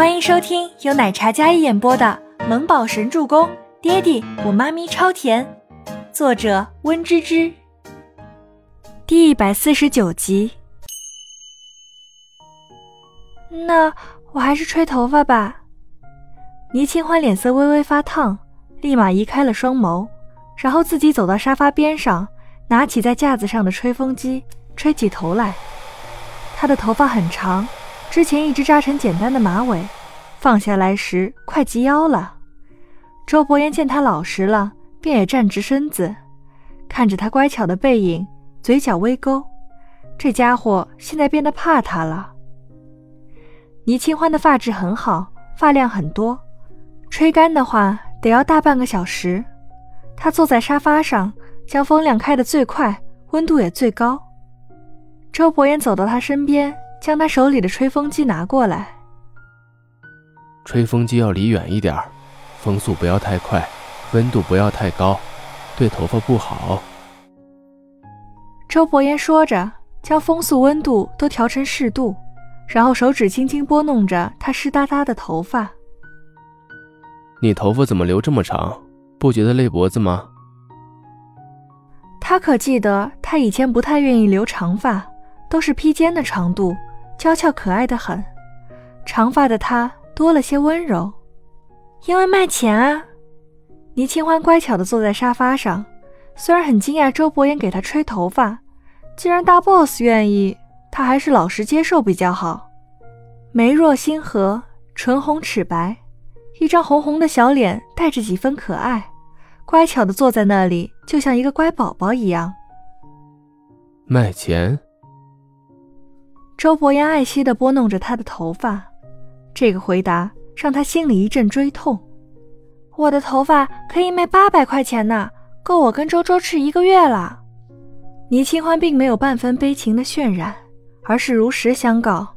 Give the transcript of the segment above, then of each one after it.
欢迎收听由奶茶嘉一演播的《萌宝神助攻》，爹地我妈咪超甜，作者温芝芝。第一百四十九集。那我还是吹头发吧。倪清欢脸色微微发烫，立马移开了双眸，然后自己走到沙发边上，拿起在架子上的吹风机，吹起头来。她的头发很长。之前一直扎成简单的马尾，放下来时快及腰了。周伯言见他老实了，便也站直身子，看着他乖巧的背影，嘴角微勾。这家伙现在变得怕他了。倪清欢的发质很好，发量很多，吹干的话得要大半个小时。他坐在沙发上，将风量开得最快，温度也最高。周伯言走到他身边。将他手里的吹风机拿过来。吹风机要离远一点，风速不要太快，温度不要太高，对头发不好。周伯言说着，将风速、温度都调成适度，然后手指轻轻拨弄着他湿哒哒的头发。你头发怎么留这么长？不觉得累脖子吗？他可记得，他以前不太愿意留长发，都是披肩的长度。娇俏可爱的很，长发的她多了些温柔，因为卖钱啊。倪清欢乖巧的坐在沙发上，虽然很惊讶周伯言给她吹头发，既然大 boss 愿意，她还是老实接受比较好。眉若星河，唇红齿白，一张红红的小脸带着几分可爱，乖巧的坐在那里，就像一个乖宝宝一样。卖钱。周伯言爱惜地拨弄着她的头发，这个回答让他心里一阵追痛。我的头发可以卖八百块钱呢，够我跟周周吃一个月了。倪清欢并没有半分悲情的渲染，而是如实相告，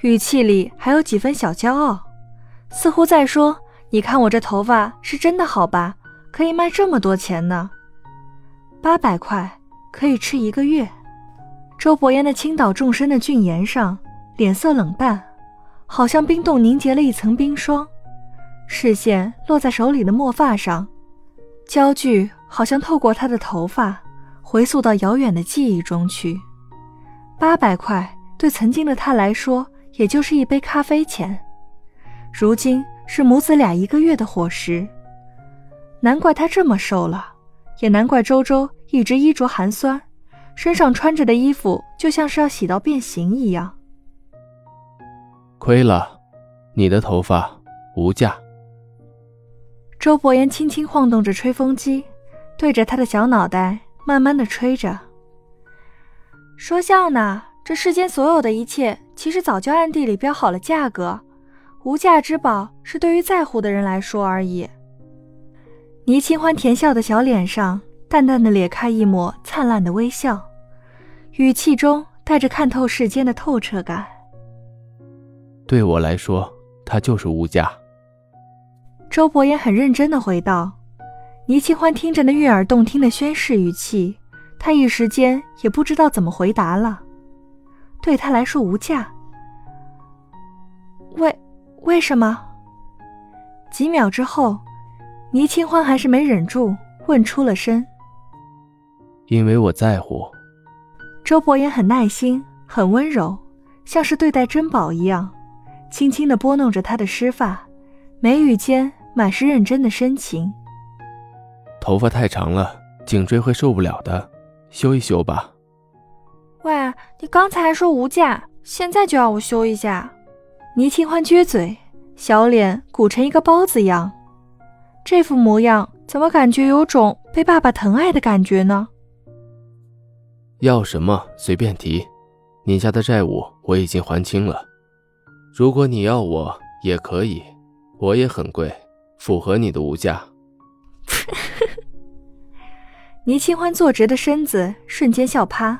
语气里还有几分小骄傲，似乎在说：“你看我这头发是真的好吧？可以卖这么多钱呢，八百块可以吃一个月。”周伯言的倾倒众生的俊颜上，脸色冷淡，好像冰冻凝结了一层冰霜。视线落在手里的墨发上，焦距好像透过他的头发，回溯到遥远的记忆中去。八百块对曾经的他来说，也就是一杯咖啡钱，如今是母子俩一个月的伙食。难怪他这么瘦了，也难怪周周一直衣着寒酸。身上穿着的衣服就像是要洗到变形一样。亏了，你的头发无价。周伯言轻轻晃动着吹风机，对着他的小脑袋慢慢的吹着。说笑呢，这世间所有的一切，其实早就暗地里标好了价格。无价之宝是对于在乎的人来说而已。倪清欢甜笑的小脸上。淡淡的咧开一抹灿烂的微笑，语气中带着看透世间的透彻感。对我来说，它就是无价。周伯言很认真的回道。倪清欢听着那悦耳动听的宣誓语气，他一时间也不知道怎么回答了。对他来说无价？为为什么？几秒之后，倪清欢还是没忍住问出了声。因为我在乎。周伯言很耐心，很温柔，像是对待珍宝一样，轻轻地拨弄着她的湿发，眉宇间满是认真的深情。头发太长了，颈椎会受不了的，修一修吧。喂，你刚才还说无价，现在就要我修一下？倪清欢撅嘴，小脸鼓成一个包子样，这副模样怎么感觉有种被爸爸疼爱的感觉呢？要什么随便提，你家的债务我已经还清了。如果你要我也可以，我也很贵，符合你的物价。倪清欢坐直的身子瞬间笑趴。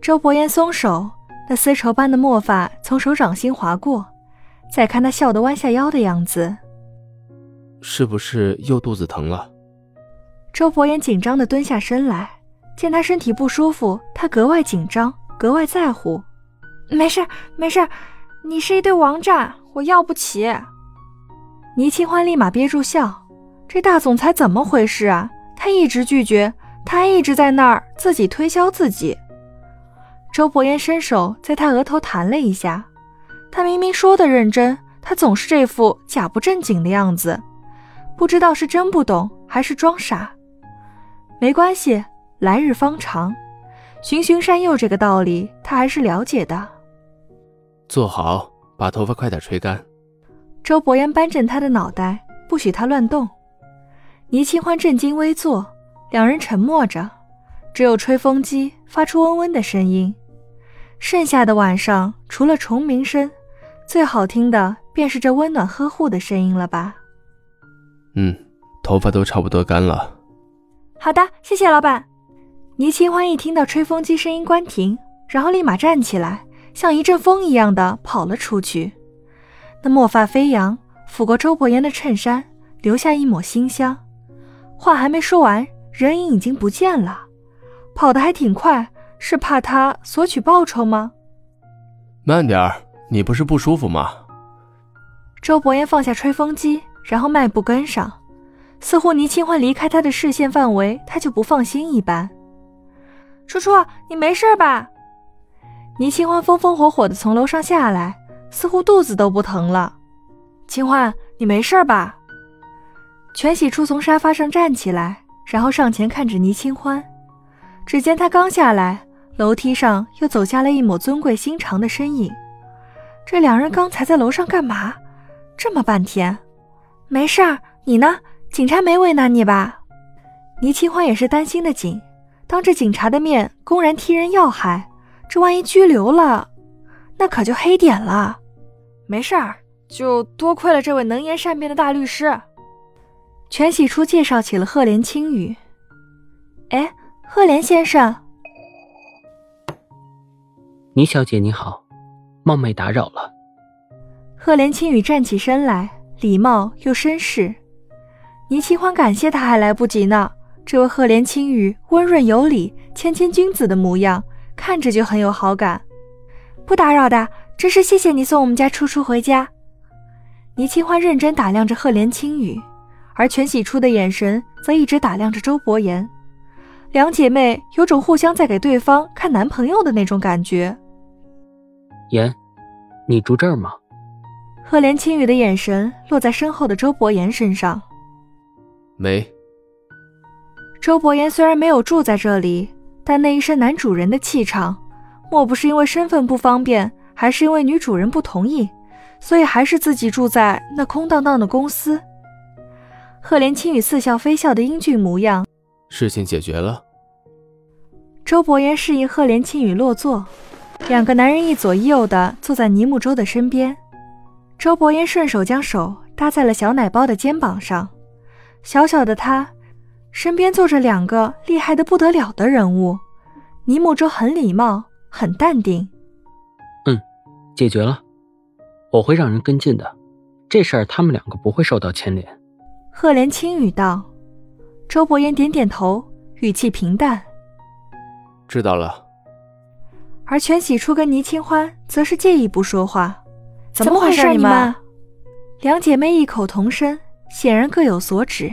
周伯言松手，那丝绸般的墨发从手掌心划过，再看他笑得弯下腰的样子，是不是又肚子疼了？周伯言紧张的蹲下身来。见他身体不舒服，他格外紧张，格外在乎。没事，没事，你是一堆王炸，我我要不起。倪清欢立马憋住笑，这大总裁怎么回事啊？他一直拒绝，他一直在那儿自己推销自己。周伯言伸手在他额头弹了一下，他明明说的认真，他总是这副假不正经的样子，不知道是真不懂还是装傻。没关系，来日方长，循循善诱这个道理他还是了解的。坐好，把头发快点吹干。周伯言扳正他的脑袋，不许他乱动。倪清欢正襟危坐，两人沉默着，只有吹风机发出嗡嗡的声音。剩下的晚上，除了虫鸣声，最好听的便是这温暖呵护的声音了吧？嗯，头发都差不多干了。好的，谢谢老板。倪清欢一听到吹风机声音关停，然后立马站起来，像一阵风一样的跑了出去。那墨发飞扬，拂过周伯言的衬衫，留下一抹馨香。话还没说完，人影已经不见了。跑得还挺快，是怕他索取报酬吗？慢点儿，你不是不舒服吗？周伯言放下吹风机，然后迈步跟上，似乎倪清欢离开他的视线范围，他就不放心一般。楚楚，你没事吧？倪清欢风风火火地从楼上下来，似乎肚子都不疼了。清欢，你没事吧？全喜初从沙发上站起来，然后上前看着倪清欢。只见他刚下来，楼梯上又走下了一抹尊贵心肠的身影。这两人刚才在楼上干嘛？这么半天？没事，你呢？警察没为难你吧？倪清欢也是担心的紧，当着警察的面公然踢人要害，这万一拘留了，那可就黑点了。没事儿，就多亏了这位能言善辩的大律师。全喜初介绍起了赫连青羽。哎，赫连先生，倪小姐你好，冒昧打扰了。赫连青羽站起身来，礼貌又绅士。倪清欢感谢他还来不及呢。这位赫连青羽温润有礼、谦谦君子的模样，看着就很有好感。不打扰的，真是谢谢你送我们家初初回家。倪清欢认真打量着赫连青羽。而全喜初的眼神则一直打量着周伯言，两姐妹有种互相在给对方看男朋友的那种感觉。言，你住这儿吗？赫连青羽的眼神落在身后的周伯言身上。没。周伯言虽然没有住在这里，但那一身男主人的气场，莫不是因为身份不方便，还是因为女主人不同意，所以还是自己住在那空荡荡的公司。赫连青羽似笑非笑的英俊模样，事情解决了。周伯言示意赫连青羽落座，两个男人一左一右的坐在尼木舟的身边。周伯言顺手将手搭在了小奶包的肩膀上，小小的他身边坐着两个厉害的不得了的人物。尼木舟很礼貌，很淡定。嗯，解决了，我会让人跟进的，这事儿他们两个不会受到牵连。赫连轻语道：“周伯言点点头，语气平淡。知道了。”而全喜初跟倪清欢则是介意不说话。怎么回事？你们两姐妹异口同声，显然各有所指。